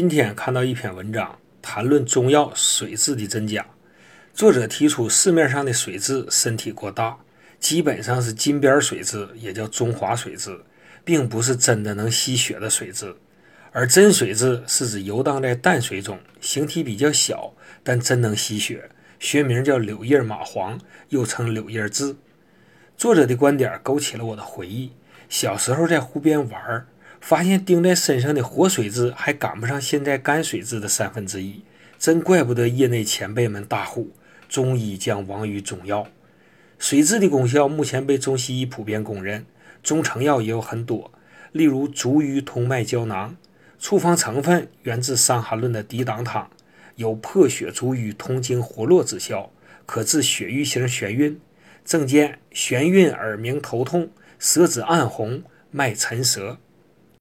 今天看到一篇文章，谈论中药水质的真假。作者提出，市面上的水质身体过大，基本上是金边水质，也叫中华水质，并不是真的能吸血的水质。而真水质是指游荡在淡水中，形体比较小，但真能吸血，学名叫柳叶蚂蟥，又称柳叶痣。作者的观点勾起了我的回忆，小时候在湖边玩，发现钉在身上的活水蛭还赶不上现在干水蛭的三分之一，真怪不得业内前辈们大呼中医将亡于中药。水蛭的功效目前被中西医普遍公认，中成药也有很多，例如竹鱼通脉胶囊。处方成分源自《伤寒论》的涤荡汤，有破血逐瘀、通经活络之效，可治血瘀型眩晕。症见眩晕、耳鸣、头痛、舌质暗红、脉沉舌。